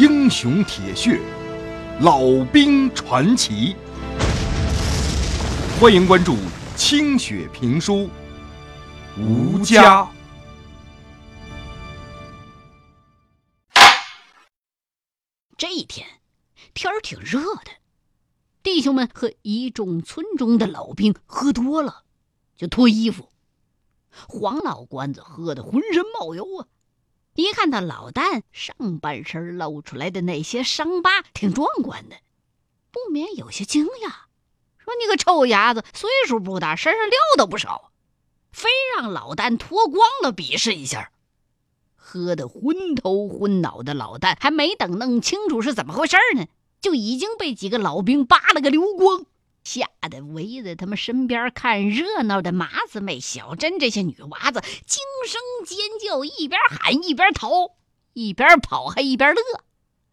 英雄铁血，老兵传奇。欢迎关注清雪评书，吴家。这一天天儿挺热的，弟兄们和一众村中的老兵喝多了，就脱衣服。黄老官子喝得浑身冒油啊！一看到老旦上半身露出来的那些伤疤，挺壮观的，不免有些惊讶，说：“你个臭伢子，岁数不大，身上料都不少，非让老旦脱光了比试一下。”喝得昏头昏脑的老旦，还没等弄清楚是怎么回事呢，就已经被几个老兵扒了个溜光。吓得围在他们身边看热闹的麻子妹、小珍这些女娃子惊声尖叫，一边喊一边逃，一边跑还一边乐，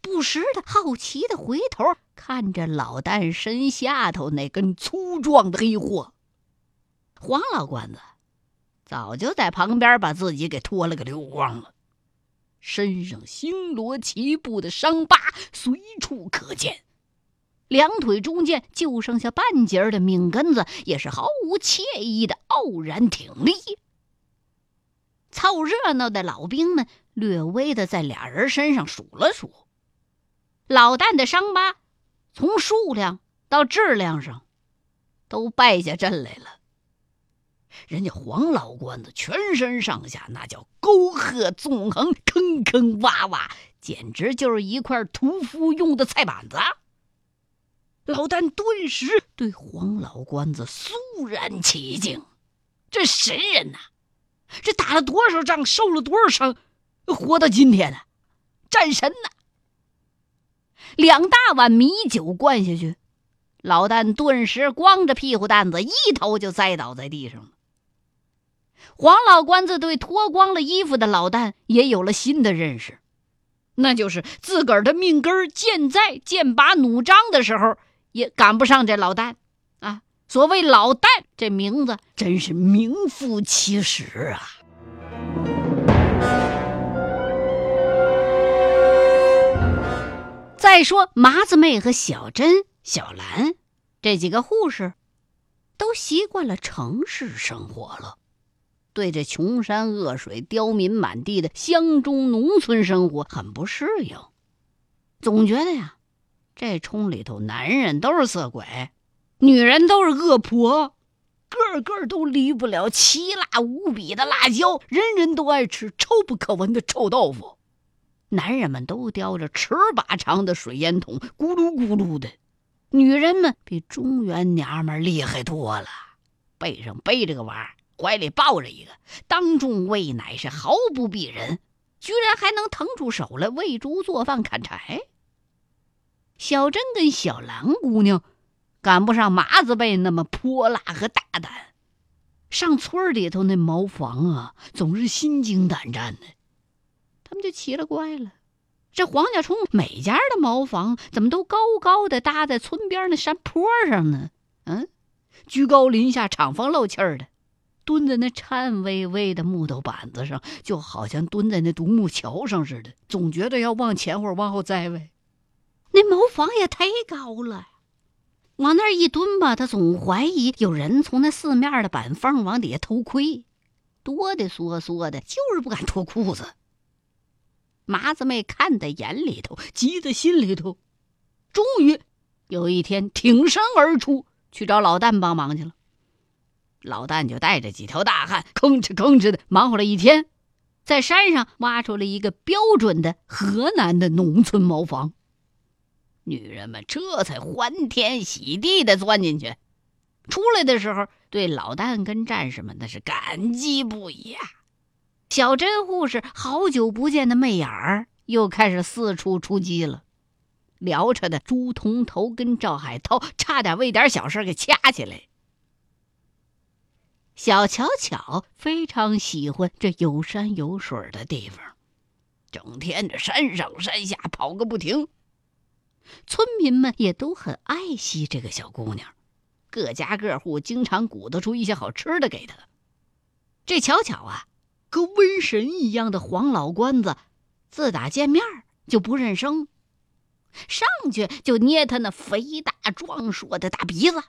不时的好奇的回头看着老旦身下头那根粗壮的黑货。黄老官子早就在旁边把自己给脱了个溜光了，身上星罗棋布的伤疤随处可见。两腿中间就剩下半截的命根子，也是毫无惬意的傲然挺立。凑热闹的老兵们略微的在俩人身上数了数，老旦的伤疤从数量到质量上都败下阵来了。人家黄老官子全身上下那叫沟壑纵横，坑坑洼洼，简直就是一块屠夫用的菜板子。老旦顿时对黄老官子肃然起敬，这神人呐，这打了多少仗，受了多少伤，活到今天呢？战神呐！两大碗米酒灌下去，老旦顿时光着屁股蛋子一头就栽倒在地上了。黄老官子对脱光了衣服的老旦也有了新的认识，那就是自个儿的命根儿健在、剑拔弩张的时候。也赶不上这老旦，啊！所谓老旦这名字真是名副其实啊。再说麻子妹和小珍、小兰这几个护士，都习惯了城市生活了，对这穷山恶水、刁民满地的乡中农村生活很不适应，总觉得呀。这冲里头，男人都是色鬼，女人都是恶婆，个个都离不了奇辣无比的辣椒，人人都爱吃臭不可闻的臭豆腐。男人们都叼着尺把长的水烟筒，咕噜咕噜的；女人们比中原娘们厉害多了，背上背着个娃，怀里抱着一个，当众喂奶是毫不避人，居然还能腾出手来喂猪、做饭、砍柴。小珍跟小兰姑娘赶不上麻子辈那么泼辣和大胆，上村里头那茅房啊，总是心惊胆战的。他们就奇了怪了，这黄家冲每家的茅房怎么都高高的搭在村边那山坡上呢？嗯，居高临下，敞房漏气儿的，蹲在那颤巍巍的木头板子上，就好像蹲在那独木桥上似的，总觉得要往前或往后栽呗。那茅房也忒高了，往那儿一蹲吧，他总怀疑有人从那四面的板缝往底下偷窥，哆哆嗦嗦的，就是不敢脱裤子。麻子妹看在眼里头，急在心里头，终于有一天挺身而出去找老旦帮忙去了。老旦就带着几条大汉，吭哧吭哧的忙活了一天，在山上挖出了一个标准的河南的农村茅房。女人们这才欢天喜地的钻进去，出来的时候对老旦跟战士们那是感激不已啊。小珍护士好久不见的媚眼儿又开始四处出击了，聊扯的朱铜头跟赵海涛差点为点小事给掐起来。小巧巧非常喜欢这有山有水的地方，整天这山上山下跑个不停。村民们也都很爱惜这个小姑娘，各家各户经常鼓捣出一些好吃的给她。这巧巧啊，跟瘟神一样的黄老官子，自打见面就不认生，上去就捏他那肥大壮硕的大鼻子，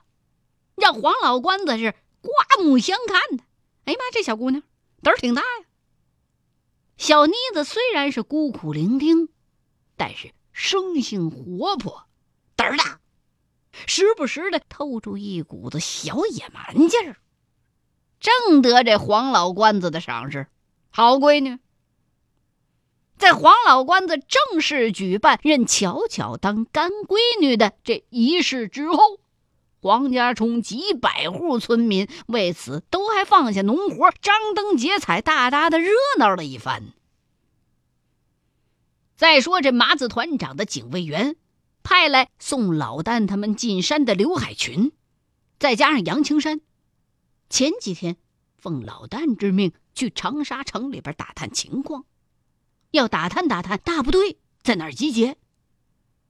让黄老关子是刮目相看的。哎呀妈，这小姑娘胆儿挺大呀！小妮子虽然是孤苦伶仃，但是生性活泼，胆儿大，时不时的透出一股子小野蛮劲儿，正得这黄老关子的赏识。好闺女，在黄老关子正式举办认巧巧当干闺女的这仪式之后。黄家冲几百户村民为此都还放下农活，张灯结彩，大大的热闹了一番。再说这麻子团长的警卫员派来送老旦他们进山的刘海群，再加上杨青山，前几天奉老旦之命去长沙城里边打探情况，要打探打探大部队在哪儿集结，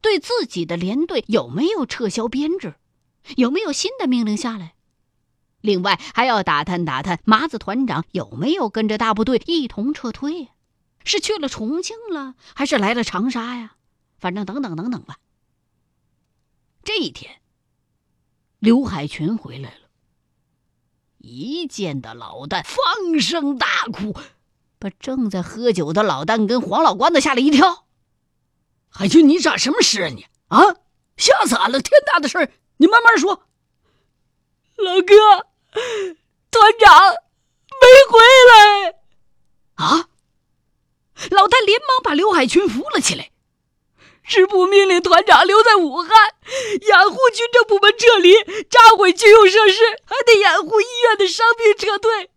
对自己的连队有没有撤销编制。有没有新的命令下来？另外还要打探打探麻子团长有没有跟着大部队一同撤退呀？是去了重庆了，还是来了长沙呀？反正等等等等吧。这一天，刘海群回来了，一见到老旦，放声大哭，把正在喝酒的老旦跟黄老关子吓了一跳。海群，你咋什么事啊你？啊，吓死俺了！天大的事儿！你慢慢说，老哥，团长没回来啊！老旦连忙把刘海群扶了起来。师部命令团长留在武汉，掩护军政部门撤离，炸毁军用设施，还得掩护医院的伤病撤退。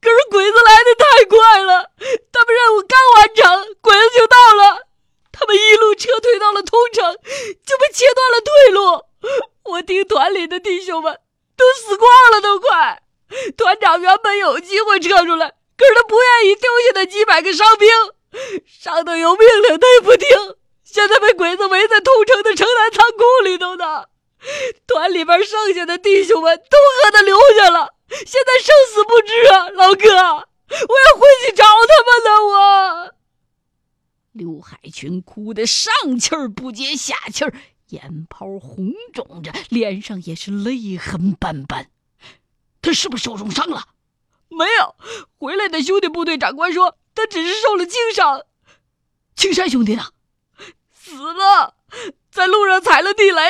可是鬼子来的太快了，他们任务刚完成，鬼子就到了。他们一路撤退到了通城，就被切断了退路。我听团里的弟兄们都死光了，都快！团长原本有机会撤出来，可是他不愿意丢下那几百个伤兵，上头有命令他也不听。现在被鬼子围在通城的城南仓库里头呢。团里边剩下的弟兄们都和他留下了，现在生死不知啊！老哥，我要回去找他们呢！我刘海群哭得上气儿不接下气儿。眼泡红肿着，脸上也是泪痕斑斑。他是不是受重伤了？没有，回来的兄弟部队长官说他只是受了轻伤。青山兄弟呢？死了，在路上踩了地雷，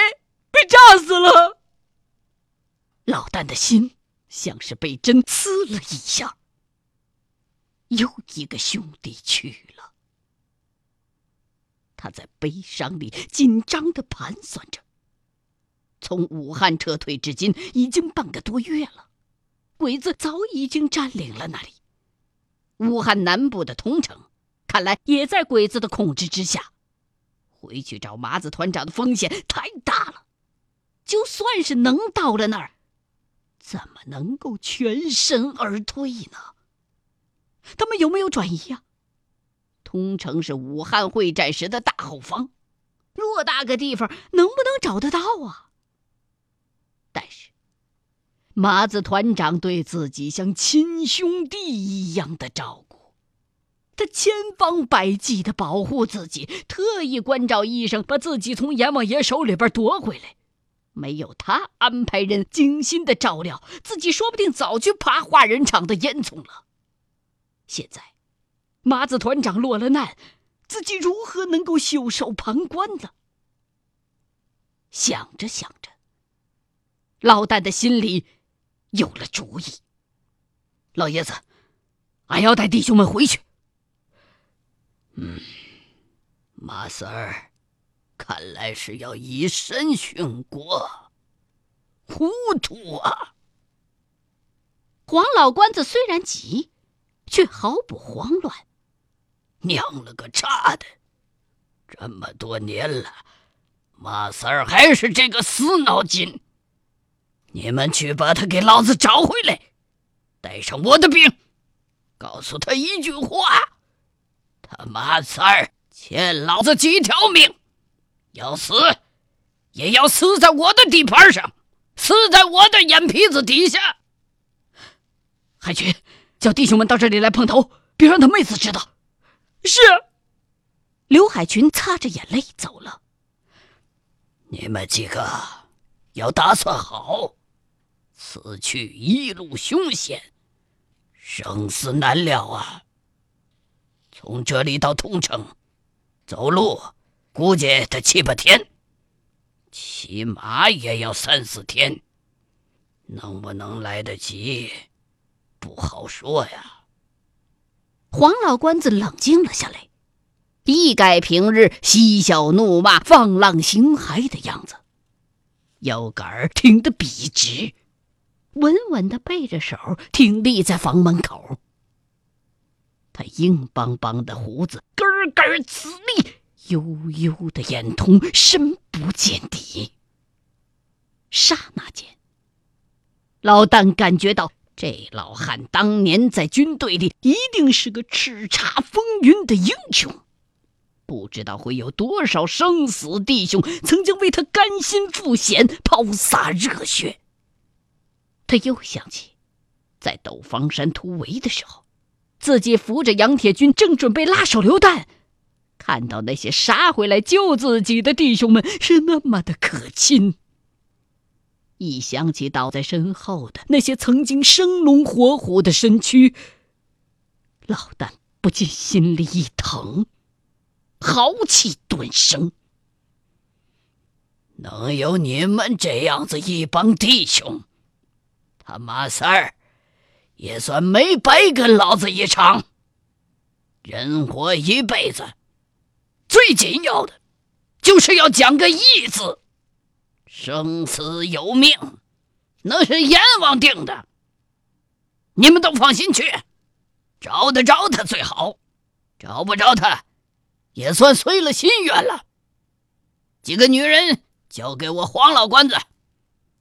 被炸死了。老旦的心像是被针刺了一下，又一个兄弟去了。他在悲伤里紧张的盘算着。从武汉撤退至今已经半个多月了，鬼子早已经占领了那里。武汉南部的通城，看来也在鬼子的控制之下。回去找麻子团长的风险太大了。就算是能到了那儿，怎么能够全身而退呢？他们有没有转移呀？通城是武汉会战时的大后方，偌大个地方能不能找得到啊？但是麻子团长对自己像亲兄弟一样的照顾，他千方百计的保护自己，特意关照医生把自己从阎王爷手里边夺回来。没有他安排人精心的照料，自己说不定早去爬化人厂的烟囱了。现在。麻子团长落了难，自己如何能够袖手旁观呢？想着想着，老旦的心里有了主意。老爷子，俺要带弟兄们回去。嗯，马三儿，看来是要以身殉国，糊涂啊！黄老官子虽然急，却毫不慌乱。娘了个叉的！这么多年了，马三儿还是这个死脑筋。你们去把他给老子找回来，带上我的兵，告诉他一句话：他妈三儿欠老子几条命，要死也要死在我的地盘上，死在我的眼皮子底下。海军叫弟兄们到这里来碰头，别让他妹子知道。是，刘海群擦着眼泪走了。你们几个要打算好，此去一路凶险，生死难料啊！从这里到通城，走路估计得七八天，骑马也要三四天，能不能来得及，不好说呀。黄老官子冷静了下来。一改平日嬉笑怒骂、放浪形骸的样子，腰杆儿挺得笔直，稳稳的背着手挺立在房门口。他硬邦邦的胡子根根直立，悠悠的眼瞳深不见底。刹那间，老旦感觉到这老汉当年在军队里一定是个叱咤风云的英雄。不知道会有多少生死弟兄曾经为他甘心赴险、抛洒热血。他又想起，在斗方山突围的时候，自己扶着杨铁军正准备拉手榴弹，看到那些杀回来救自己的弟兄们是那么的可亲。一想起倒在身后的那些曾经生龙活虎的身躯，老旦不禁心里一疼。豪气顿生，能有你们这样子一帮弟兄，他马三儿也算没白跟老子一场。人活一辈子，最紧要的就是要讲个义字，生死有命，那是阎王定的。你们都放心去，找得着他最好，找不着他。也算随了心愿了。几个女人交给我黄老官子，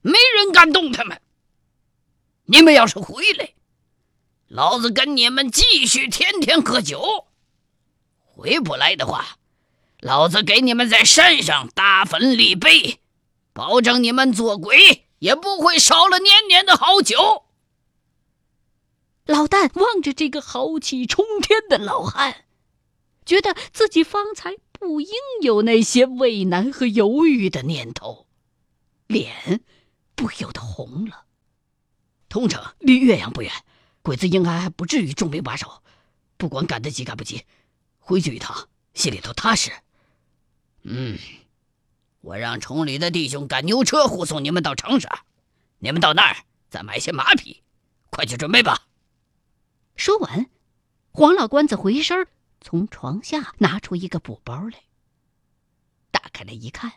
没人敢动他们。你们要是回来，老子跟你们继续天天喝酒；回不来的话，老子给你们在山上大坟立碑，保证你们做鬼也不会少了年年的好酒。老旦望着这个豪气冲天的老汉。觉得自己方才不应有那些畏难和犹豫的念头，脸不由得红了。通城离岳阳不远，鬼子应该还不至于重兵把守。不管赶得及赶不及，回去一趟心里头踏实。嗯，我让崇礼的弟兄赶牛车护送你们到长沙，你们到那儿再买些马匹，快去准备吧。说完，黄老官子回身从床下拿出一个布包来，打开来一看，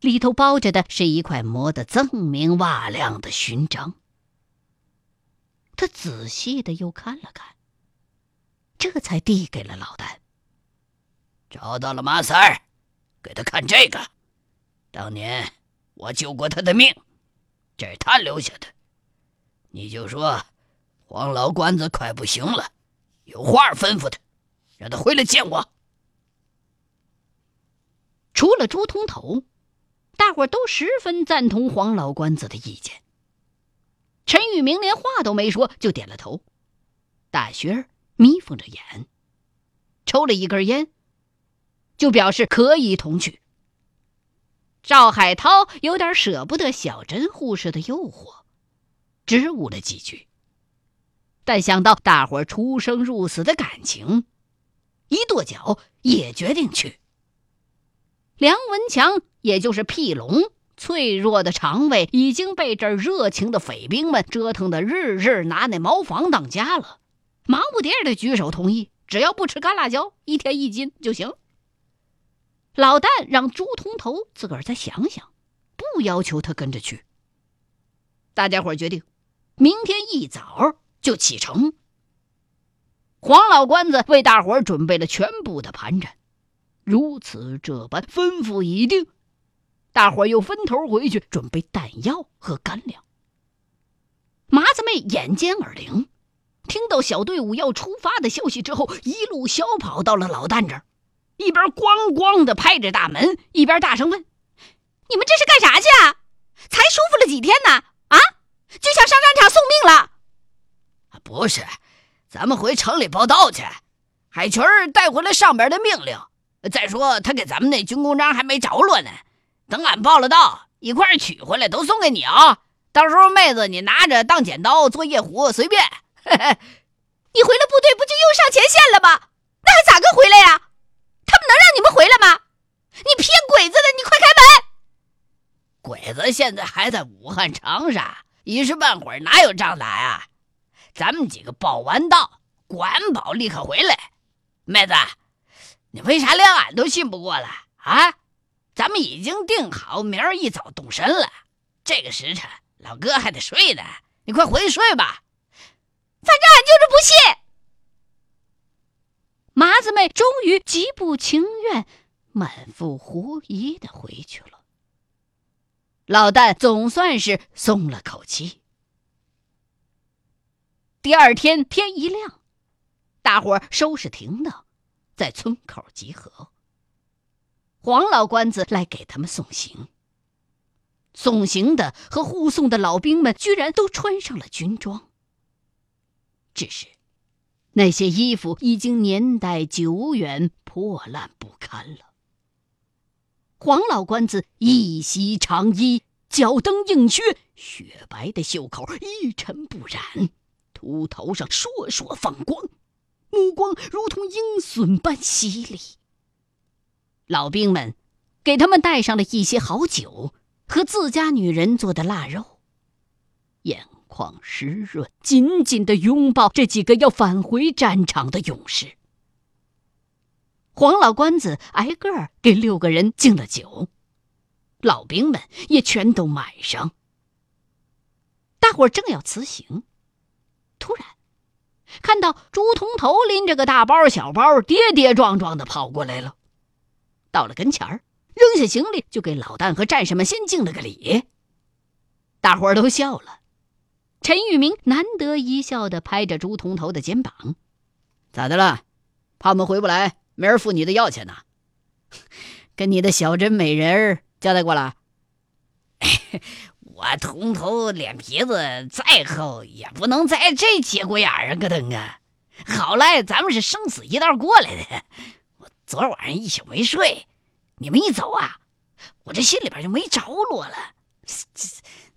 里头包着的是一块磨得锃明瓦亮的勋章。他仔细的又看了看，这才递给了老旦。找到了马三儿，给他看这个。当年我救过他的命，这是他留下的。你就说黄老官子快不行了，有话吩咐他。让他回来见我。除了朱通头，大伙都十分赞同黄老官子的意见。陈玉明连话都没说，就点了头。大薛眯缝着眼，抽了一根烟，就表示可以同去。赵海涛有点舍不得小珍护士的诱惑，支吾了几句，但想到大伙出生入死的感情。一跺脚，也决定去。梁文强，也就是屁龙，脆弱的肠胃已经被这热情的匪兵们折腾的日日拿那茅房当家了，忙不迭的举手同意，只要不吃干辣椒，一天一斤就行。老旦让朱通头自个儿再想想，不要求他跟着去。大家伙决定，明天一早就启程。黄老官子为大伙准备了全部的盘缠，如此这般吩咐已定，大伙又分头回去准备弹药和干粮。麻子妹眼尖耳灵，听到小队伍要出发的消息之后，一路小跑到了老旦这儿，一边咣咣的拍着大门，一边大声问：“你们这是干啥去啊？才舒服了几天呢？啊，就想上战场送命了？”“不是。”咱们回城里报道去，海群带回来上边的命令。再说他给咱们那军功章还没着落呢，等俺报了到，一块取回来，都送给你啊！到时候妹子你拿着当剪刀做夜壶，随便。你回了部队不就又上前线了吗？那还咋个回来呀？他们能让你们回来吗？你骗鬼子的！你快开门！鬼子现在还在武汉长沙，一时半会儿哪有仗打呀？咱们几个报完到，管保立刻回来。妹子，你为啥连俺都信不过了啊？咱们已经定好明儿一早动身了，这个时辰老哥还得睡呢。你快回去睡吧。反正俺就是不信。麻子妹终于极不情愿、满腹狐疑的回去了。老旦总算是松了口气。第二天天一亮，大伙收拾停当，在村口集合。黄老官子来给他们送行。送行的和护送的老兵们居然都穿上了军装。只是，那些衣服已经年代久远、破烂不堪了。黄老官子一袭长衣，脚蹬硬靴，雪白的袖口一尘不染，秃头上烁烁放光，目光如同鹰隼般犀利。老兵们给他们带上了一些好酒和自家女人做的腊肉，眼。眶湿润，紧紧的拥抱这几个要返回战场的勇士。黄老官子挨个儿给六个人敬了酒，老兵们也全都买上。大伙儿正要辞行，突然看到朱通头拎着个大包小包，跌跌撞撞的跑过来了。到了跟前儿，扔下行李，就给老旦和战士们先敬了个礼。大伙儿都笑了。陈玉明难得一笑的拍着朱铜头的肩膀：“咋的了？怕我们回不来，没人付你的药钱呢？跟你的小珍美人儿交代过了？我铜头脸皮子再厚，也不能在这节骨眼上咯噔啊！好赖咱们是生死一道过来的，我昨晚上一宿没睡，你们一走啊，我这心里边就没着落了。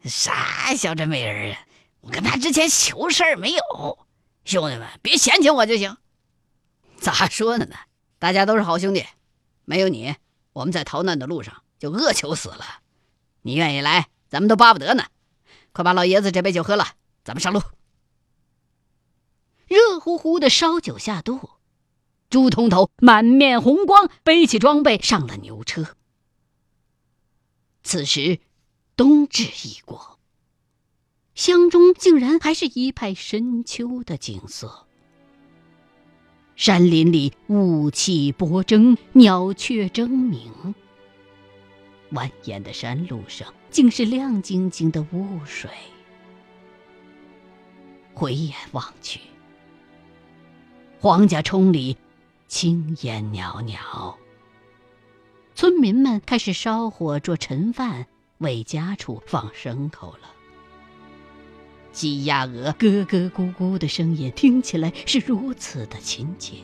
啥小珍美人啊？”我跟他之前求事儿没有，兄弟们别嫌弃我就行。咋说的呢？大家都是好兄弟，没有你，我们在逃难的路上就饿求死了。你愿意来，咱们都巴不得呢。快把老爷子这杯酒喝了，咱们上路。热乎乎的烧酒下肚，朱通头满面红光，背起装备上了牛车。此时，冬至已过。乡中竟然还是一派深秋的景色，山林里雾气波蒸，鸟雀争鸣。蜿蜒的山路上竟是亮晶晶的雾水。回眼望去，黄家冲里青烟袅袅，村民们开始烧火做陈饭，为家畜放牲口了。鸡鸭鹅咯咯咕咕的声音听起来是如此的亲切，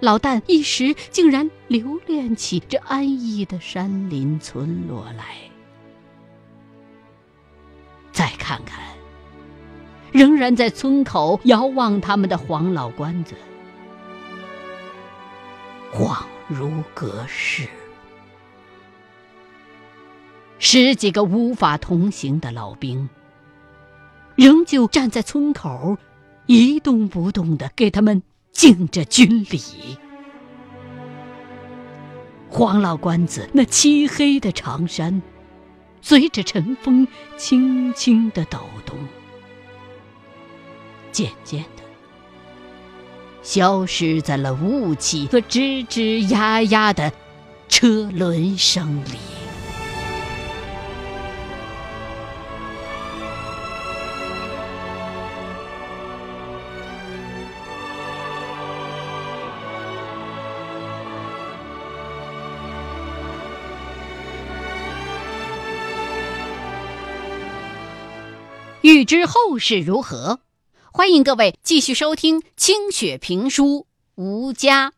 老旦一时竟然留恋起这安逸的山林村落来。再看看，仍然在村口遥望他们的黄老官子，恍如隔世。十几个无法同行的老兵。仍旧站在村口，一动不动的给他们敬着军礼。黄老官子那漆黑的长衫，随着晨风轻轻的抖动，渐渐的消失在了雾气和吱吱呀呀的车轮声里。欲知后事如何，欢迎各位继续收听清雪评书《吴家》。